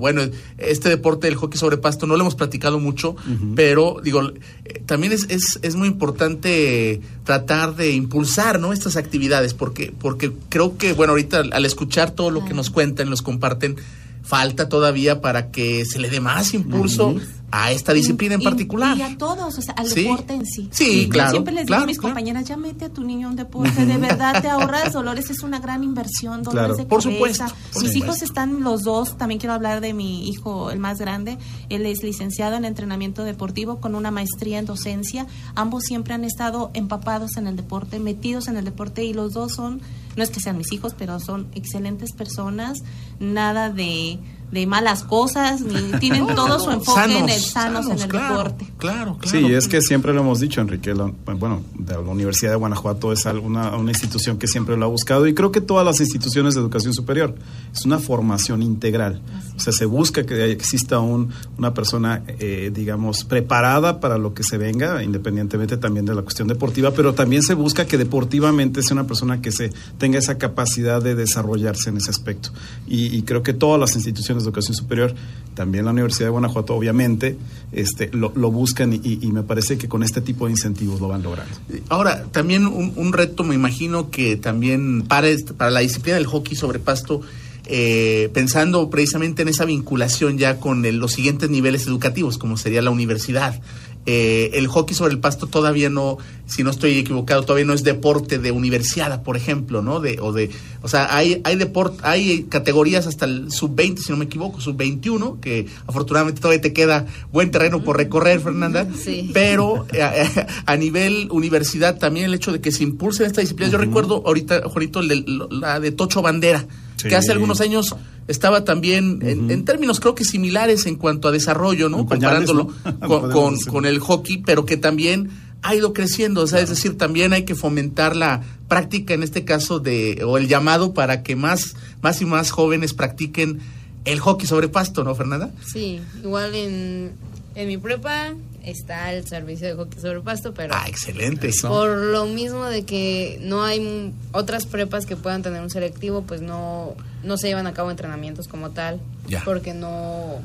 bueno, este deporte del hockey sobre pasto no lo hemos platicado mucho, pero digo, eh, también es, es, es muy importante tratar de impulsar, ¿no? Estas actividades, porque, porque creo que, bueno, ahorita al, al escuchar todo lo que nos cuentan, nos comparten, falta todavía para que se le dé más impulso a esta disciplina en particular. Y a todos, o sea, al Sí. deporte en sí. Sí, Y yo claro, siempre les digo claro, a mis claro. compañeras, ya mete a tu niño a un deporte, de verdad te ahorras dolores, es una gran inversión, dolores Claro. de Por cabeza. supuesto, por Mis supuesto. hijos están los dos, también quiero hablar de mi hijo, el más grande, él es licenciado en entrenamiento deportivo con una maestría en docencia, ambos siempre han estado empapados en el deporte, metidos en el deporte y los dos son, no es que sean mis hijos, pero son excelentes personas, nada de de malas cosas, ni tienen todo su enfoque en el sanos, en el claro, deporte. Claro, claro. Sí, es que siempre lo hemos dicho, Enrique. la- bueno, de la Universidad de Guanajuato es algo- una, institución que siempre lo ha buscado y creo que todas las instituciones de educación superior es una formación integral. O sea, se busca que exista un, una persona, eh, digamos, preparada para lo que se venga, independientemente también de la cuestión deportiva, pero también se busca que deportivamente sea una persona que se tenga esa capacidad de desarrollarse en ese aspecto. Y, y creo que todas las instituciones educación superior, también la Universidad de Guanajuato, obviamente, este, lo, buscan y, me parece que con este tipo de incentivos lo van logrando. Ahora, también un, reto, me imagino que también para, para la disciplina del hockey sobre pasto, eh, pensando precisamente en esa vinculación ya con los siguientes niveles educativos, como sería la universidad. Eh, el hockey sobre el pasto todavía no, si no estoy equivocado, todavía no es deporte de universidad, por ejemplo, ¿no? De, o de, o sea, hay, hay deport, hay categorías hasta el sub 20, si no me equivoco, sub 21, que afortunadamente todavía te queda buen terreno por recorrer, Fernanda. Sí. Pero eh, a, a nivel universidad también el hecho de que se impulse esta disciplina. Yo recuerdo ahorita, Juanito, el de- la de Tocho Bandera, Sí. que hace algunos años estaba también en, en términos creo que similares en cuanto a desarrollo, ¿no? Comparándolo ¿no? con, con el hockey, pero que también ha ido creciendo, o sea, es decir, también hay que fomentar la práctica en este caso de o el llamado para que más más y más jóvenes practiquen el hockey sobre pasto, ¿no, Fernanda? Sí, igual en, en mi prepa está el servicio de hockey sobre pasto, pero Ah, excelente. por lo mismo de que no hay otras prepas que puedan tener un selectivo, pues no, no se llevan a cabo entrenamientos como tal, Ya. porque no,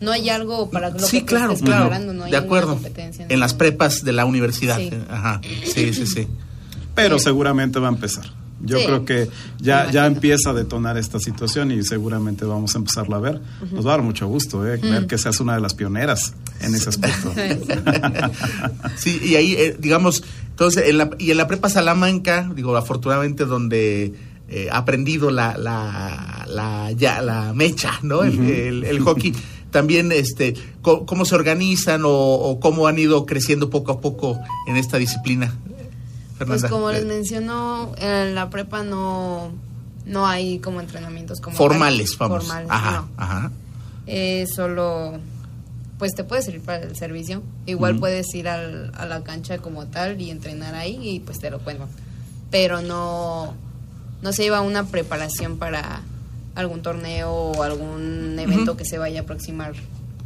no hay algo para lo sí, que claro, estés claro. preparando, no hay de acuerdo. competencia En las eso. prepas de la universidad. Sí. Ajá. Sí, sí, sí. Pero seguramente va a empezar. Yo Sí. creo que ya, ya empieza a detonar esta situación y seguramente vamos a empezarla a ver. Nos va a dar mucho gusto eh, ver que seas una de las pioneras en ese aspecto. Sí, y ahí, eh, digamos, entonces, en la, y en la prepa Salamanca, digo, afortunadamente donde eh, ha aprendido la, la, la, ya, la mecha, ¿no? El, el- el hockey. También, este, co- ¿cómo, se organizan o, o cómo han ido creciendo poco a poco en esta disciplina? Pues como les menciono, en la prepa no, no hay como entrenamientos como formales, tal. vamos. Formales, ajá, no. ajá. Eh, solo, pues te puedes ir para el servicio. Igual puedes ir al- a la cancha como tal y entrenar ahí y pues te lo cuento. Pero no, no se lleva una preparación para algún torneo o algún evento que se vaya a aproximar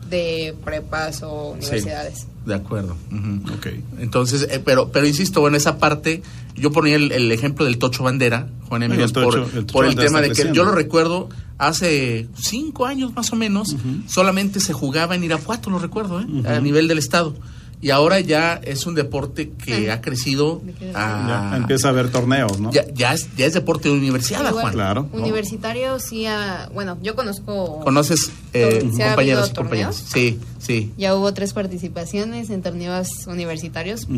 de prepas o universidades. De acuerdo. ujú. Ok. Entonces, eh, pero, pero insisto, bueno, esa parte, yo ponía el, el ejemplo del Tocho Bandera, Juan Tocho- por, el Tocho por el Bandera tema de que creciendo. yo lo recuerdo hace cinco años más o menos, solamente se jugaba en Irapuato, lo recuerdo, ¿eh? a nivel del estado. Y ahora ya es un deporte que ha crecido a- Ya empieza a haber torneos, ¿no? ya, ya es, ya es deporte de universidad, Igual, Juan. Claro. Universitario sí, ha- bueno, yo conozco... ¿Conoces eh, ¿Se ha compañeros? Sí, sí. Ya hubo tres participaciones en torneos universitarios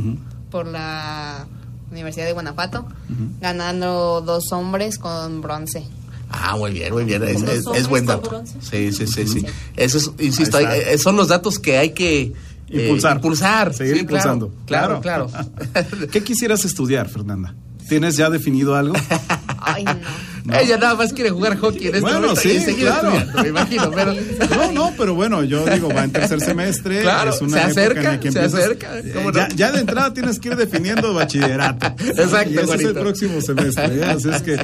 por la Universidad de Guanajuato, ganando dos hombres con bronce. Ah, muy bien, muy bien. Es, es- es buen dato. Sí, sí, sí, sí. Sí. Eso es, insisto, hay- eh, son los datos que hay que eh, Impulsar. impulsar. Seguir Sí, claro, impulsando. Claro, claro. ¿Qué quisieras estudiar, Fernanda? ¿Tienes ya definido algo? Ay, no. Ella nada más quiere jugar hockey en este Bueno, momento sí, y seguir claro. estudiando, me imagino. Pero, No, no, pero bueno, yo digo, va en tercer semestre. Claro, es una se época acerca, en la que se empiezas- acerca, ¿cómo no? ya, ya de entrada tienes que ir definiendo bachillerato. Exacto, Y ese es el próximo semestre. ¿eh? Así es que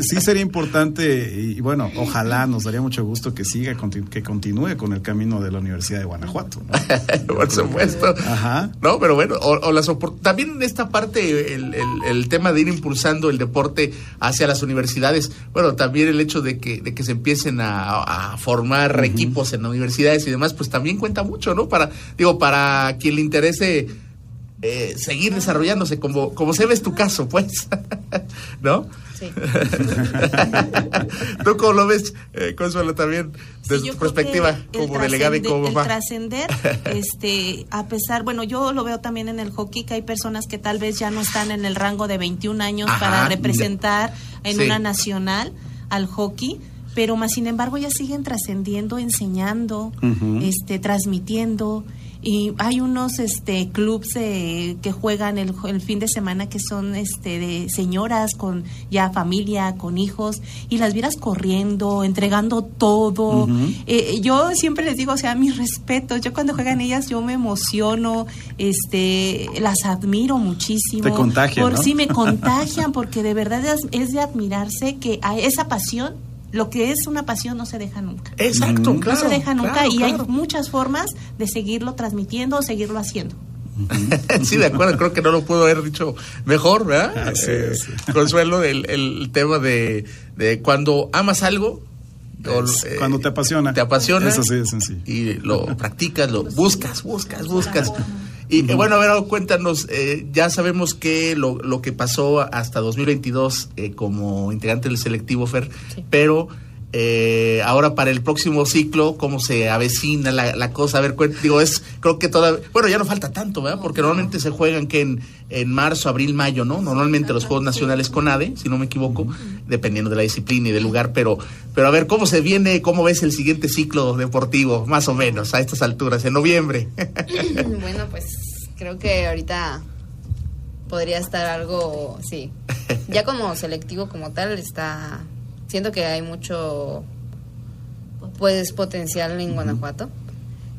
sí sería importante, y, y bueno, ojalá nos daría mucho gusto que siga, que continúe con el camino de la Universidad de Guanajuato. ¿no? por supuesto. Ajá. No, pero bueno, o, o las también en esta parte, el, el- el tema de ir impulsando el deporte hacia las universidades, bueno, también el hecho de que, de que se empiecen a, a formar equipos en universidades y demás, pues también cuenta mucho, ¿no? Para, digo, para quien le interese eh, seguir desarrollándose como, como se ve es tu caso, pues, ¿no? Sí. ¿Tú cómo lo ves, eh, Consuelo, también, desde Sí, tu perspectiva el como delegada y como el mamá? trascender, este, a pesar, bueno, yo lo veo también en el hockey que hay personas que tal vez ya no están en el rango de 21 años Ajá, para representar en sí. una nacional al hockey, pero más sin embargo ya siguen trascendiendo, enseñando, este, transmitiendo. Y hay unos este clubs eh, que juegan el, el fin de semana que son este de señoras con ya familia, con hijos, y las vieras corriendo, entregando todo. Eh, yo siempre les digo, o sea, mis respetos. Yo cuando juegan ellas, yo me emociono, este, las admiro muchísimo. Te contagian, Por ¿no? sí me contagian, porque de verdad es, es de admirarse que a esa pasión, lo que es una pasión no se deja nunca. Exacto, Ujú. claro. no se deja nunca claro, y claro. hay muchas formas de seguirlo transmitiendo o seguirlo haciendo. sí, de acuerdo, creo que no lo pudo haber dicho mejor, ¿verdad? Así Eh, es. Consuelo, el, el tema de, de cuando amas algo, eh, cuando te apasiona. te apasiona Eso sí es sencillo. y lo practicas, lo buscas, buscas, buscas. Y bueno, a ver, cuéntanos, eh, ya sabemos que lo, lo que pasó hasta 2022 eh, como integrante del selectivo FER, pero eh, ahora para el próximo ciclo, ¿cómo se avecina la, la cosa? A ver, digo, es, creo que todavía, bueno, ya no falta tanto, ¿verdad? Porque normalmente se juegan que en, en marzo, abril, mayo, ¿no? Normalmente los Juegos Nacionales con ADE, si no me equivoco, dependiendo de la disciplina y del lugar, pero, pero a ver, ¿cómo se viene, cómo ves el siguiente ciclo deportivo, más o menos, a estas alturas, en noviembre? bueno, pues creo que ahorita podría estar algo, sí. Ya como selectivo como tal está siento que hay mucho pues potencial en Guanajuato.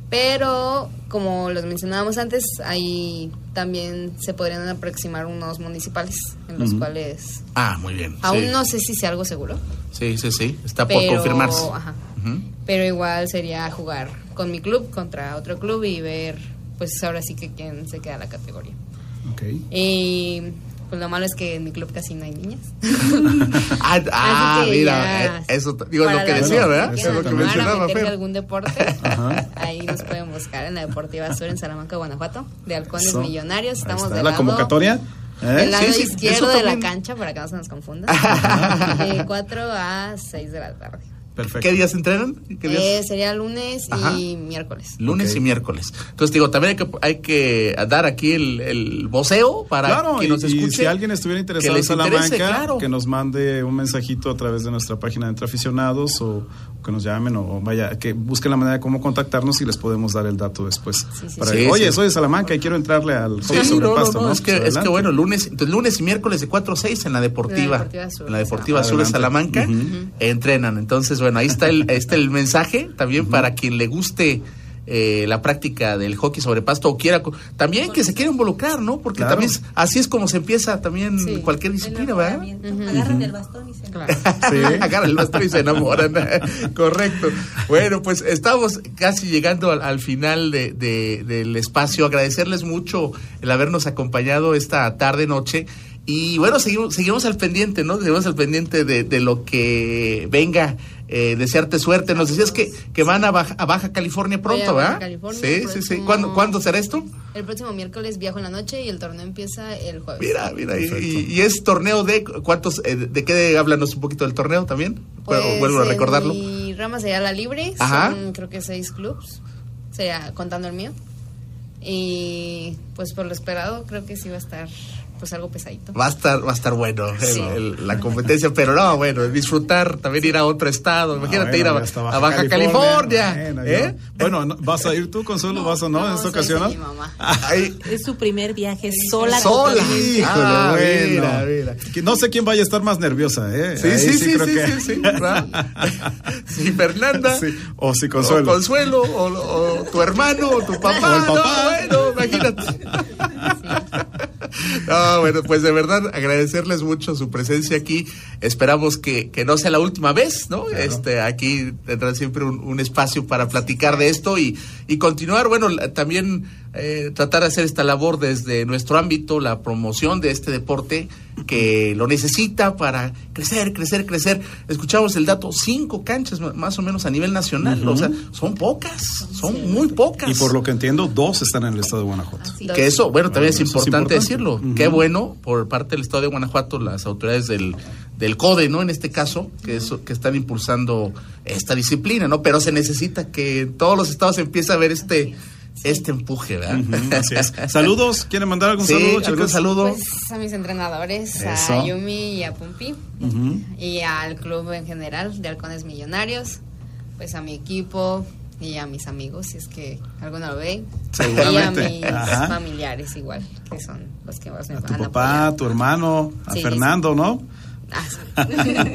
Pero como los mencionábamos antes, ahí también se podrían aproximar unos municipales en los cuales ah, muy bien. aún sí. no sé si sea algo seguro, Sí, sí, sí, está por pero confirmarse. ajá. Pero igual sería jugar con mi club contra otro club y ver pues ahora sí que quién se queda la categoría. Ok. Y pues lo malo es que en mi club casi no hay niñas. Ah, ah, que mira, eh, eso, digo, lo que decía, que ¿verdad? quieran Es lo que mencionaba, Fer. algún deporte, ahí nos pueden buscar en la Deportiva Sur en Salamanca, Guanajuato, de Halcones Eso. Millonarios. Estamos está del la lado- convocatoria. ¿eh? Del lado Sí, sí, izquierdo eso de la cancha, para que no se nos confunda. de 4 a 6 de la tarde. Perfecto. ¿Qué días entrenan? ¿Qué días? Eh, sería lunes Ajá. y miércoles. Lunes Ok. y miércoles. Entonces, digo, también hay que, hay que dar aquí el, el voceo para Claro, que y, nos y escuche. si alguien estuviera interesado en les interese, Salamanca, claro. que nos mande un mensajito a través de nuestra página de Entre Aficionados o que nos llamen o vaya, que busquen la manera de cómo contactarnos y les podemos dar el dato después. Sí, sí, Para sí. que, Sí, Oye, sí. soy de Salamanca y quiero entrarle al sobre no, pasto, no, ¿no? es que, Pues es que adelante. bueno, lunes, entonces lunes y miércoles de 4 a 6 en la Deportiva, En la Deportiva Sur en la de Deportiva Sur de Salamanca. Entrenan. Entonces, bueno, ahí está el, ahí está el mensaje también para quien le guste eh, la práctica del hockey sobre pasto o quiera, también que se quiera involucrar, ¿no? Porque Claro. también es- así es como se empieza también Sí. cualquier disciplina, ¿verdad? Agarran el bastón y se Claro. Sí. Agarran el bastón y se enamoran. Correcto. Bueno, pues estamos casi llegando al, al final de, de- del espacio. Agradecerles mucho el habernos acompañado esta tarde, noche. Y bueno, seguimos, seguimos al pendiente, ¿no? Seguimos al pendiente de, de lo que venga. Eh, desearte suerte. Nos decías que, que van a Baja, a Baja California pronto, Baja ¿verdad? California sí, el sí, sí. próximo- ¿Cuándo, ¿Cuándo será esto? El próximo miércoles viajo en la noche y el torneo empieza el jueves. Mira, mira, y, Perfecto. y- y es torneo de cuántos, eh, de qué háblanos un poquito del torneo también. Pues, Vuelvo a recordarlo. Mi rama sería la libre, Ajá. son creo que seis clubs, sería contando el mío. Y pues por lo esperado creo que sí va a estar pues algo pesadito. Va a estar, va a estar bueno el- Sí. el- la competencia, pero no, bueno, disfrutar, también ir a otro estado, imagínate Ah, bueno, ir a, Baja California, Bueno, ¿eh? Bueno, no, ¿vas a ir tú, Consuelo? ¿Vas o no, en esta ocasión? no? mi mamá. Ahí, Es su primer viaje sola. sola. Híjole, Ah, bueno. mira, mira. No sé quién vaya a estar más nerviosa, ¿eh? Sí, Ahí sí, sí, creo sí, que- sí, sí. Sí, Fernanda. Sí, O si Consuelo. O Consuelo, o, o tu hermano, o tu papá. O el papá. No, bueno, imagínate. No, bueno, pues de verdad agradecerles mucho su presencia aquí. Esperamos que, que no sea la última vez, ¿no? Este, aquí tendrán siempre un, un espacio para platicar de esto y, y continuar, bueno, también eh, tratar de hacer esta labor desde nuestro ámbito, la promoción de este deporte que lo necesita para crecer, crecer, crecer. Escuchamos el dato, cinco canchas más o menos a nivel nacional, o sea, son pocas, son muy pocas. Y por lo que entiendo, dos están en el estado de Guanajuato. Que eso, bueno, también es, importante decirlo. Qué bueno por parte del estado de Guanajuato, las autoridades del, del CODE, ¿no? En este caso, que, eso, que están impulsando esta disciplina, ¿no? Pero se necesita que todos los estados empiece a ver este este empuje, ¿verdad? Saludos, ¿quieren mandar algún saludo, ¿Algún saludo? Pues a mis entrenadores, a Yumi y a Pumpi, y al club en general de Halcones Millonarios, pues a mi equipo y a mis amigos, si es que alguno lo ve, y a mis familiares igual, que son los que más me a tu papá, tu hermano, a Fernando, ¿no?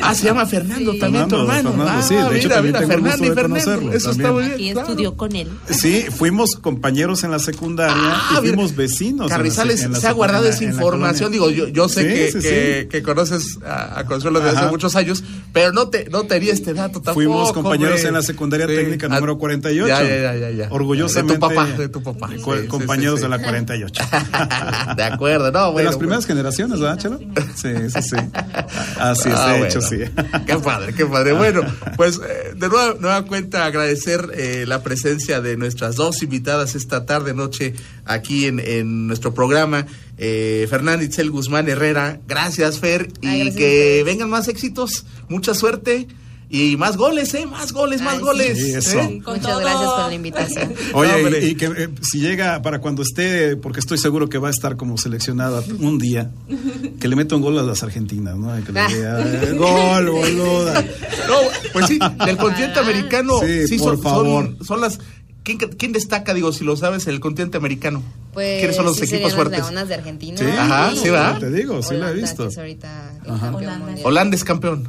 Ah, se llama Fernando también, tu hermano. ah, sí, de hecho también tengo Fernando y Fernando. Eso está muy bien. Aquí estudió con él. Sí, fuimos compañeros en la secundaria ah, y fuimos vecinos. Carrizales se ha guardado esa información. Digo, yo, yo sé que, que, que, conoces a, Consuelo desde hace muchos años, pero no te, no te di este dato tampoco. Fuimos compañeros en la secundaria técnica número 48. Ya, ya, ya, ya. Orgullosamente. De tu papá, de tu papá. compañeros de la 48. de acuerdo, no, bueno. De las primeras generaciones, ¿verdad, Chelo? Sí, sí, sí. Así es, ah, de hecho, sí. Qué padre, qué padre. Bueno, pues eh, de nueva, nueva cuenta agradecer eh, la presencia de nuestras dos invitadas esta tarde, noche, aquí en, en nuestro programa. Eh, Fernanda Itzel Guzmán Herrera, gracias Fer, y que vengan más éxitos, mucha suerte. Y más goles, ¿eh? Más goles, más goles. Sí, eso. ¿eh? Muchas gracias por la invitación. Oye, y, que eh, si llega para cuando esté, porque estoy seguro que va a estar como seleccionada un día, que le meta un gol a las argentinas, ¿no? Que le diga, gol, boluda. No, pues sí, del continente americano, sí, por son, favor. son las ¿Quién, ¿Quién, destaca, digo, si lo sabes, el continente americano? Pues, ¿Quiénes son los sí equipos fuertes? Las leonas de Argentina. Sí, Ajá, sí, va. Te digo, sí la he visto. Holanda. Holanda es campeón,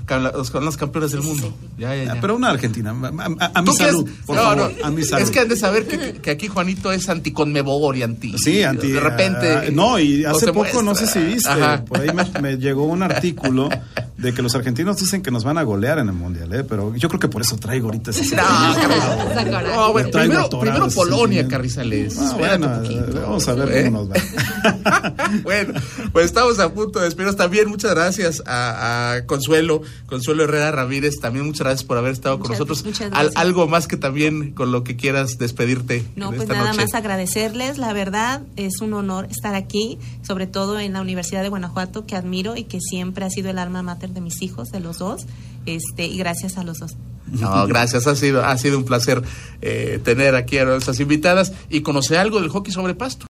son los campeones del mundo. Ya, ya, ya. Pero una Argentina, a, a, mi salud, por no, favor, no, a mi salud. Es que han de saber que, que, aquí Juanito es anticonmebol y anti. Sí, anti. De repente. Uh, no, y hace poco, no sé si viste, por ahí me, me, llegó un artículo de que los argentinos dicen que nos van a golear en el mundial, ¿eh? Pero yo creo que por eso traigo ahorita ese. No, no, bueno, primero, primero Polonia, Carrizales. Ah, bueno, vamos a ver ¿Eh? cómo nos va. bueno, pues estamos a punto de despedirnos. También muchas gracias a, a, Consuelo, Consuelo Herrera Ramírez. También muchas gracias por haber estado con nosotros. Al, algo más que también con lo que quieras despedirte. No, pues nada más agradecerles. La verdad, es un honor estar aquí, sobre todo en la Universidad de Guanajuato, que admiro y que siempre ha sido el alma mater de mis hijos, de los dos. Este, y gracias a los dos. No, gracias, ha sido, ha sido un placer eh, tener aquí a nuestras invitadas y conocer algo del hockey sobre pasto.